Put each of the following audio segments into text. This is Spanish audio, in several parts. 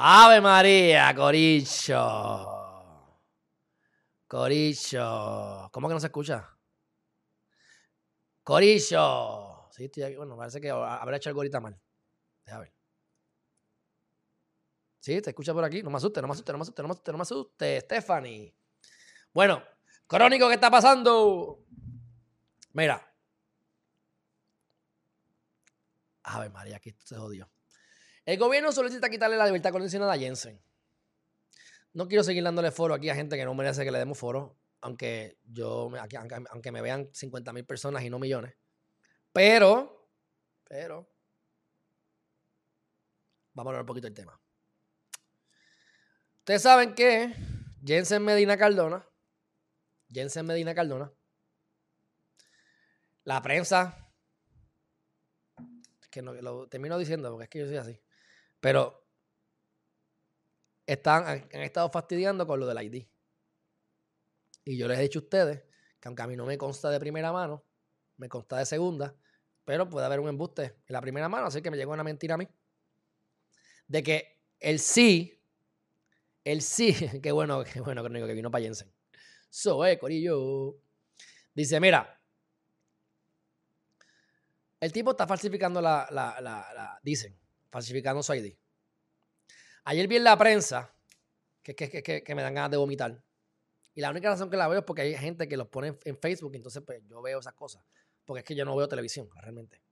Ave María, Coricho. Coricho. ¿Cómo que no se escucha? Coricho. Sí, estoy aquí. Bueno, parece que habrá hecho algo ahorita mal. Déjame ver. Sí, te escucha por aquí. No me asuste, no me asuste, no me asuste, no me asuste, no me asuste, Stephanie. Bueno, Crónico, ¿qué está pasando? Mira. Ave María, aquí se jodió. El gobierno solicita quitarle la libertad condicional a Jensen. No quiero seguir dándole foro aquí a gente que no merece que le demos foro, aunque yo, aunque, me vean 50 mil personas y no millones. Pero, pero, vamos a hablar un poquito del tema. Ustedes saben que Jensen Medina Cardona, Jensen Medina Cardona, la prensa, que no, lo termino diciendo porque es que yo soy así, pero están, han estado fastidiando con lo del ID. Y yo les he dicho a ustedes que aunque a mí no me consta de primera mano, me consta de segunda, pero puede haber un embuste en la primera mano, así que me llegó una mentira a mí. De que el sí él sí, qué bueno, qué bueno que vino para Jensen. So, eh, Corillo. Dice, mira, el tipo está falsificando la, la, la, dicen, falsificando su ID. Ayer vi en la prensa que, que, que, que, me dan ganas de vomitar. Y la única razón que la veo es porque hay gente que los pone en, Facebook, entonces pues yo veo esas cosas. Porque es que yo no veo televisión, realmente.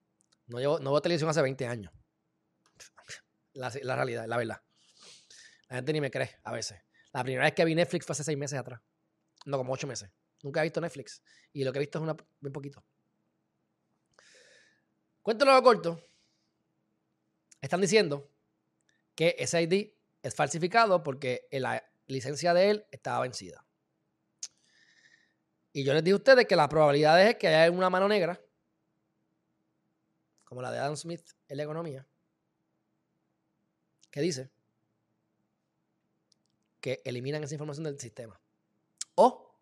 No, no veo televisión hace 20 años. La, la realidad, la verdad. La gente ni me cree a veces. La primera vez que vi Netflix fue hace seis meses atrás. No, como ocho meses. Nunca he visto Netflix. Y lo que he visto es una, bien poquito. Cuéntalo corto. Están diciendo que ese ID es falsificado porque la licencia de él estaba vencida. Y yo les dije a ustedes que la probabilidad es que haya una mano negra, como la de Adam Smith en la economía, que dice que eliminan esa información del sistema. O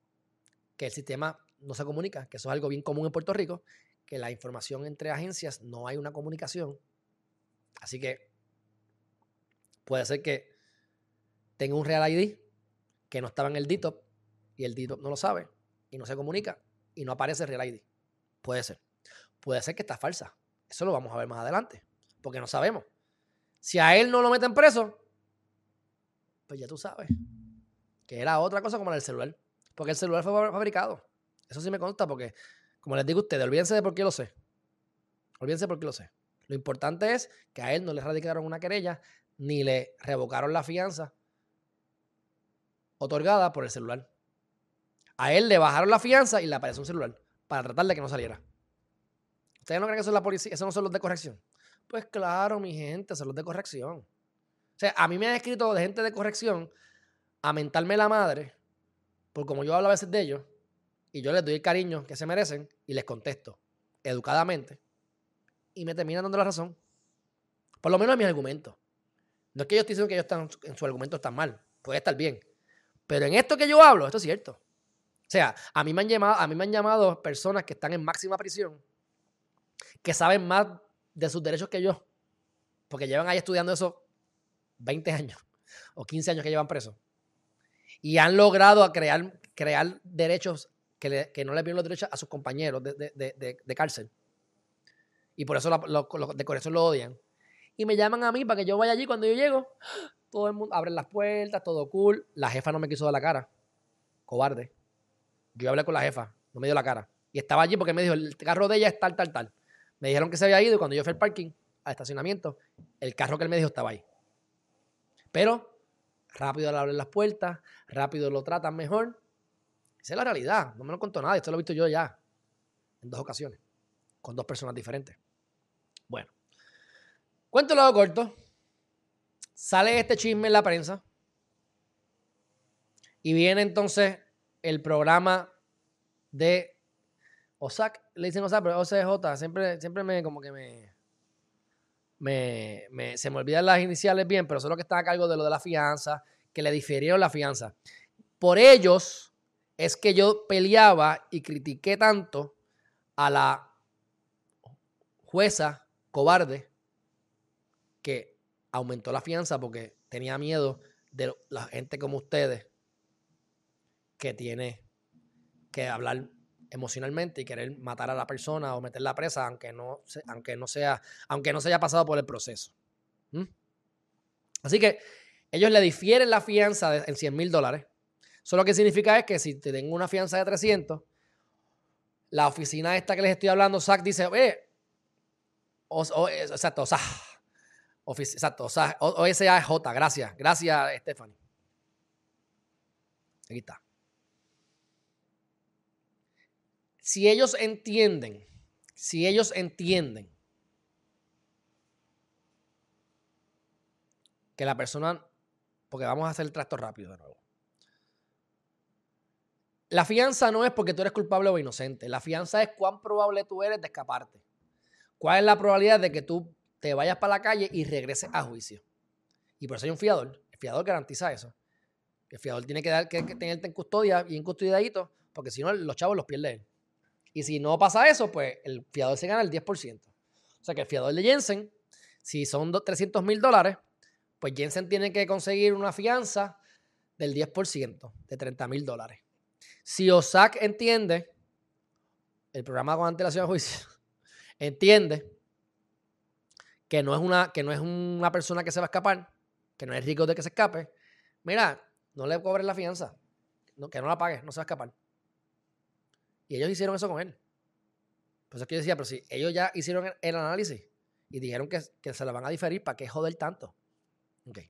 que el sistema no se comunica, que eso es algo bien común en Puerto Rico, que la información entre agencias no hay una comunicación. Así que puede ser que tenga un Real ID que no estaba en el DITOP y el DITOP no lo sabe y no se comunica y no aparece el Real ID. Puede ser. Puede ser que está falsa. Eso lo vamos a ver más adelante, porque no sabemos. Si a él no lo meten preso, pues ya tú sabes. Que era otra cosa como del celular. Porque el celular fue fabricado. Eso sí me consta porque, como les digo a ustedes, olvídense de por qué lo sé. Olvídense de por qué lo sé. Lo importante es que a él no le radicaron una querella ni le revocaron la fianza otorgada por el celular. A él le bajaron la fianza y le apareció un celular para tratar de que no saliera. ¿Ustedes no creen que eso es la policía? ¿Esos no son los de corrección? Pues claro, mi gente, son los de corrección. O sea, a mí me han escrito de gente de corrección a mentarme la madre, por como yo hablo a veces de ellos, y yo les doy el cariño que se merecen y les contesto educadamente, y me terminan dando la razón. Por lo menos en mis argumentos. No es que yo esté diciendo que ellos están, en su argumento están mal, puede estar bien. Pero en esto que yo hablo, esto es cierto. O sea, a mí me han llamado, a mí me han llamado personas que están en máxima prisión, que saben más de sus derechos que yo, porque llevan ahí estudiando eso 20 años o 15 años que llevan presos y han logrado crear, crear derechos que, que no le piden los derechos a sus compañeros de, de, de, cárcel. Y por eso lo, de corazón lo odian. Y me llaman a mí para que yo vaya allí cuando yo llego. Todo el mundo abre las puertas, todo cool. La jefa no me quiso dar la cara. Cobarde. Yo hablé con la jefa, no me dio la cara. Y estaba allí porque me dijo, el carro de ella es tal, tal, tal. Me dijeron que se había ido y cuando yo fui al parking, al estacionamiento, el carro que él me dijo estaba ahí. Pero rápido le abren las puertas, rápido lo tratan mejor. Esa es la realidad. No me lo contó nadie. Esto lo he visto yo ya en dos ocasiones, con dos personas diferentes. Bueno, cuento lo corto. Sale este chisme en la prensa. Y viene entonces el programa de OSAC. Le dicen OSAC, pero OCJ. Siempre, siempre me como que me, me, se me olvidan las iniciales bien, pero solo que está a cargo de lo de la fianza, que le difirieron la fianza. Por ellos es que yo peleaba y critiqué tanto a la jueza cobarde que aumentó la fianza porque tenía miedo de la gente como ustedes que tiene que hablar emocionalmente y querer matar a la persona o meterla presa aunque no, aunque no sea, aunque no se haya pasado por el proceso. ¿Mm? Así que ellos le difieren la fianza en 100 mil dólares. Eso lo que significa es que si te tengo una fianza de 300, la oficina esta que les estoy hablando, SAC dice, oye, exacto, o sea, exacto, OSAJ, gracias, gracias, Stephanie. Aquí está. Si ellos entienden, si ellos entienden que la persona, porque vamos a hacer el trasto rápido de nuevo. La fianza no es porque tú eres culpable o inocente. La fianza es cuán probable tú eres de escaparte. ¿Cuál es la probabilidad de que tú te vayas para la calle y regreses a juicio? Y por eso hay un fiador. El fiador garantiza eso. El fiador tiene que, dar, que, tenerte en custodia, y en custodiadito, porque si no, los chavos los pierde él. Y si no pasa eso, pues el fiador se gana el 10%. O sea que el fiador de Jensen, si son 300 mil dólares, pues Jensen tiene que conseguir una fianza del 10%, de 30 mil dólares. Si OSAC entiende, el programa con antelación a juicio, entiende que no, es una, que no es una persona que se va a escapar, que no es rico de que se escape, mira, no le cobres la fianza, que no la pague, no se va a escapar. Y ellos hicieron eso con él. Por eso es que yo decía, pero si ellos ya hicieron el, análisis y dijeron que, se la van a diferir, ¿para qué joder tanto? Ok.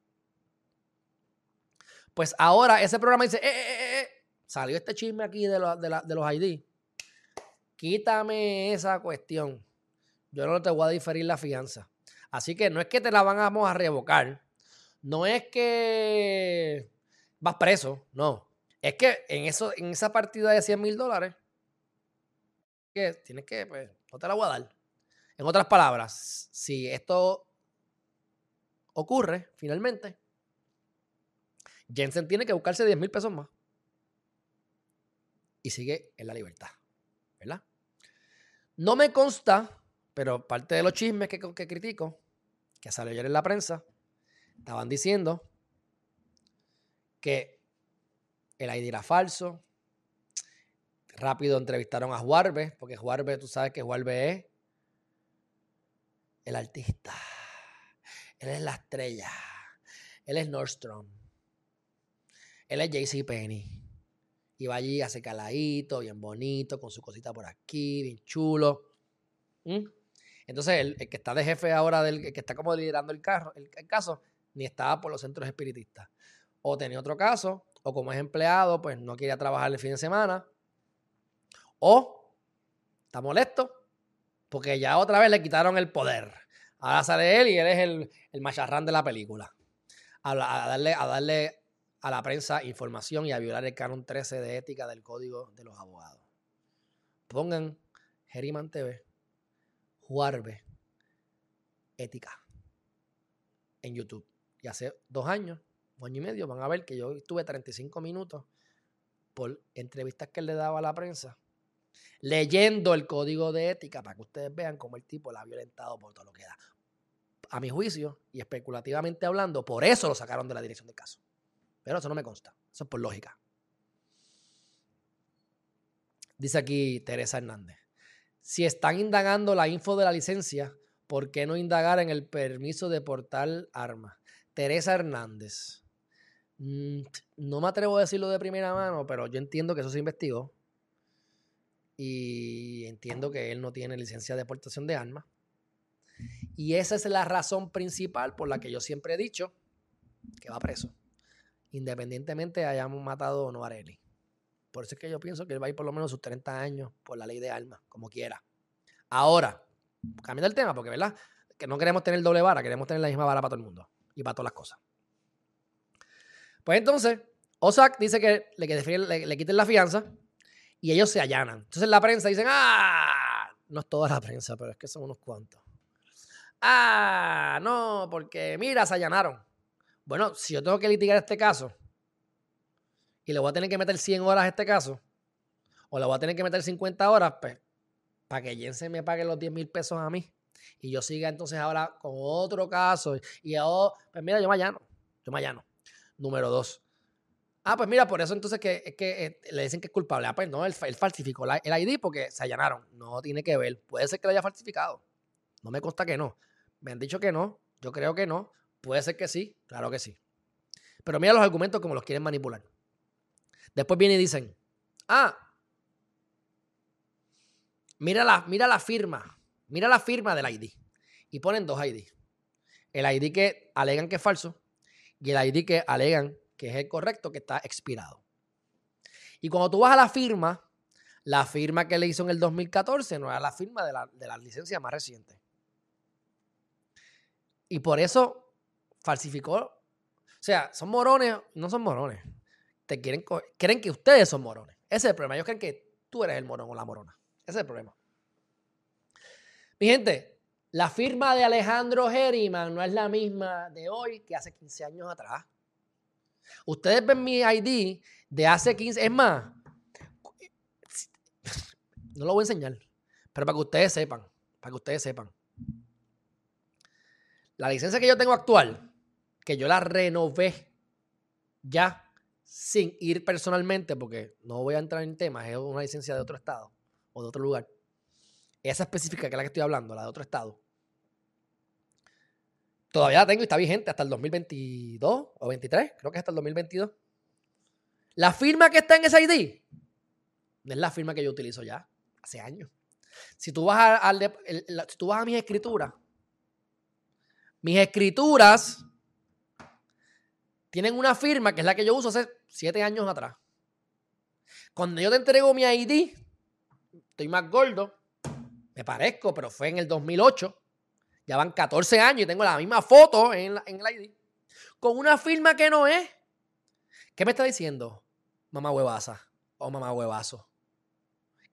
Pues ahora ese programa dice, eh, eh, eh, eh salió este chisme aquí de, de, los ID. Quítame esa cuestión. Yo no te voy a diferir la fianza. Así que no es que te la vamos a revocar. No es que vas preso. No. Es que en, eso, en esa partida de 100 mil dólares, que tienes que, pues, no te la voy a dar. En otras palabras, si esto ocurre finalmente, Jensen tiene que buscarse 10 mil pesos más y sigue en la libertad. ¿Verdad? No me consta, pero parte de los chismes que, que critico, que salió ayer en la prensa, estaban diciendo que el ID era falso. Rápido entrevistaron a Juarbe, porque Juarbe, tú sabes que Juarbe es el artista. Él es la estrella. Él es Nordstrom. Él es JC Penny. Y va allí, hace caladito, bien bonito, con su cosita por aquí, bien chulo. ¿Mm? Entonces, el, que está de jefe ahora, del, que está como liderando el, carro, el, caso, ni estaba por los centros espiritistas. O tenía otro caso, o como es empleado, pues no quería trabajar el fin de semana. O está molesto porque ya otra vez le quitaron el poder. Ahora sale él y él es el, el macharrán de la película. A, darle, a darle a la prensa información y a violar el canon 13 de ética del Código de los Abogados. Pongan Geriman TV, Juarbe, Ética en YouTube. Y hace dos años, un año y medio, van a ver que yo estuve 35 minutos por entrevistas que él le daba a la prensa, leyendo el código de ética para que ustedes vean cómo el tipo la ha violentado por todo lo que da. A mi juicio, y especulativamente hablando, por eso lo sacaron de la dirección del caso. Pero eso no me consta. Eso es por lógica. Dice aquí Teresa Hernández. Si están indagando la info de la licencia, ¿por qué no indagar en el permiso de portar armas? Teresa Hernández. Mm, no me atrevo a decirlo de primera mano, pero yo entiendo que eso se investigó. Y entiendo que él no tiene licencia de portación de armas. Y esa es la razón principal por la que yo siempre he dicho que va preso independientemente hayamos matado o no a Areli. Por eso es que yo pienso que él va a ir por lo menos sus 30 años por la ley de armas, como quiera. Ahora, cambiando el tema, porque verdad, que no queremos tener doble vara, queremos tener la misma vara para todo el mundo y para todas las cosas. Pues entonces, Osak dice que le, le, quiten la fianza y ellos se allanan. Entonces la prensa dicen, ah, no es toda la prensa, pero es que son unos cuantos. Ah, no, porque mira, se allanaron. Bueno, si yo tengo que litigar este caso y le voy a tener que meter 100 horas a este caso, o le voy a tener que meter 50 horas, pues, para que Jensen me pague los 10 mil pesos a mí y yo siga entonces ahora con otro caso y yo, pues mira, yo me allano, yo me allano. Número dos. Ah, pues mira, por eso entonces que, que eh, le dicen que es culpable. Ah, pues no, él, falsificó el ID porque se allanaron. No tiene que ver. Puede ser que lo haya falsificado. No me consta que no. Me han dicho que no. Yo creo que no. Puede ser que sí. Claro que sí. Pero mira los argumentos como los quieren manipular. Después vienen y dicen, ah, mira la, mira la firma. Mira la firma del ID. Y ponen dos ID. El ID que alegan que es falso y el ID que alegan que es el correcto, que está expirado. Y cuando tú vas a la firma, la firma que le hizo en el 2014 no era la firma de la, de licencia más reciente. Y por eso falsificó. O sea, son morones, no son morones. Te quieren, creen que ustedes son morones. Ese es el problema. Ellos creen que tú eres el morón o la morona. Ese es el problema. Mi gente, la firma de Alejandro Geriman no es la misma de hoy que hace 15 años atrás. Ustedes ven mi ID de hace 15, es más, no lo voy a enseñar, pero para que ustedes sepan, para que ustedes sepan. La licencia que yo tengo actual, que yo la renové ya sin ir personalmente, porque no voy a entrar en temas, es una licencia de otro estado o de otro lugar. Esa específica que es la que estoy hablando, la de otro estado. Todavía la tengo y está vigente hasta el 2022 o 23, creo que es hasta el 2022. La firma que está en ese ID es la firma que yo utilizo ya hace años. Si tú vas a, si tú vas a mis escrituras, mis escrituras tienen una firma que es la que yo uso hace siete años atrás. Cuando yo te entrego mi ID, estoy más gordo, me parezco, pero fue en el 2008. Ya van 14 años y tengo la misma foto en, en el ID. Con una firma que no es. ¿Qué me está diciendo? Mamá huevaza o mamá huevazo.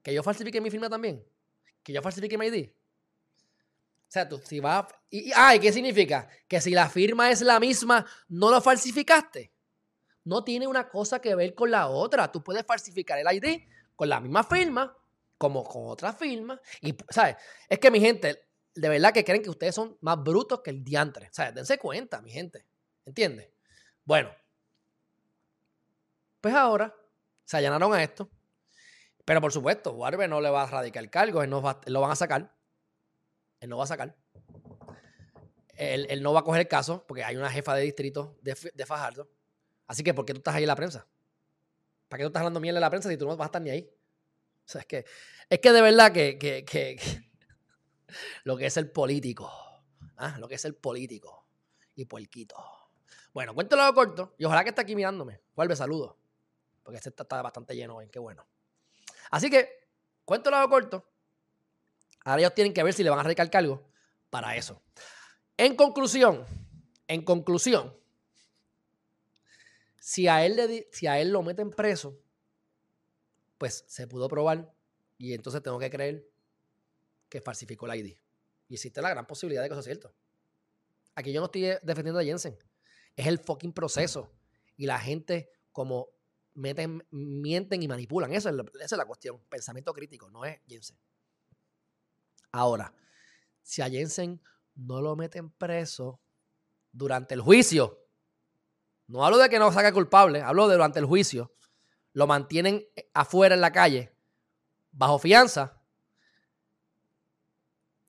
Que yo falsifique mi firma también. Que yo falsifique mi ID. O sea, tú si vas. ¿qué significa? Que si la firma es la misma, no lo falsificaste. No tiene una cosa que ver con la otra. Tú puedes falsificar el ID con la misma firma, como con otra firma. Y, ¿sabes? Es que mi gente, de verdad que creen que ustedes son más brutos que el diantre. Sea, dense cuenta, mi gente. ¿Entiendes? Bueno. Pues ahora se allanaron a esto. Pero por supuesto, Warbe no le va a radicar el cargo, él, no lo van a sacar. Él no va a sacar. Él, no va a coger el caso porque hay una jefa de distrito de, Fajardo. Así que, ¿por qué tú estás ahí en la prensa? ¿Para qué tú estás hablando miel en la prensa si tú no vas a estar ni ahí? O sea, es que, es que de verdad que lo que es el político. ¿ah? Lo que es el político. Y puerquito. Bueno, cuento lo corto. Y ojalá que esté aquí mirándome. Vuelve, saludo. Porque este está, bastante lleno hoy. Qué bueno. Así que, cuento lo corto. Ahora ellos tienen que ver si le van a radicar cargo para eso. En conclusión, en conclusión, si a él, le, si a él lo meten preso, pues se pudo probar y entonces tengo que creer que falsificó el ID. Y existe la gran posibilidad de que eso sea cierto. Aquí yo no estoy defendiendo a Jensen. Es el fucking proceso. Y la gente como meten, mienten y manipulan. Eso es esa es la cuestión. Pensamiento crítico, no es Jensen. Ahora, si a Jensen no lo meten preso durante el juicio, no hablo de que no saque culpable, hablo de durante el juicio, lo mantienen afuera en la calle, bajo fianza,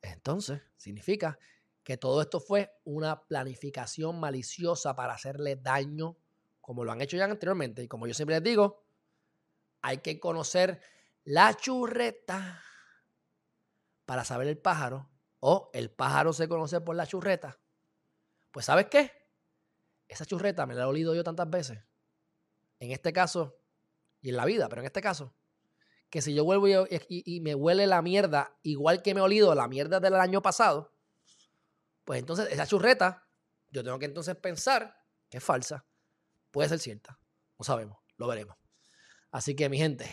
entonces, significa que todo esto fue una planificación maliciosa para hacerle daño, como lo han hecho ya anteriormente. Y como yo siempre les digo, hay que conocer la churreta para saber el pájaro, o el pájaro se conoce por la churreta. Pues ¿sabes qué? Esa churreta me la he olido yo tantas veces. En este caso, y en la vida, pero en este caso, que si yo vuelvo y, me huele la mierda, igual que me he olido la mierda del año pasado, pues entonces esa churreta, yo tengo que entonces pensar que es falsa. Puede ser cierta. No sabemos, lo veremos. Así que mi gente.